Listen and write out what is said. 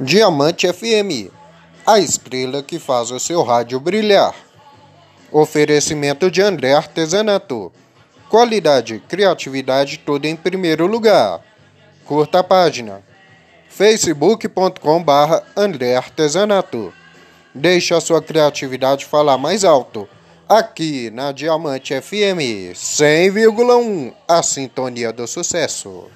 Diamante FM, a estrela que faz o seu rádio brilhar. Oferecimento de André Artesanato. Qualidade, criatividade, tudo em primeiro lugar. Curta a página facebook.com.br André Artesanato. Deixe a sua criatividade falar mais alto. Aqui na Diamante FM 100,1, a sintonia do sucesso.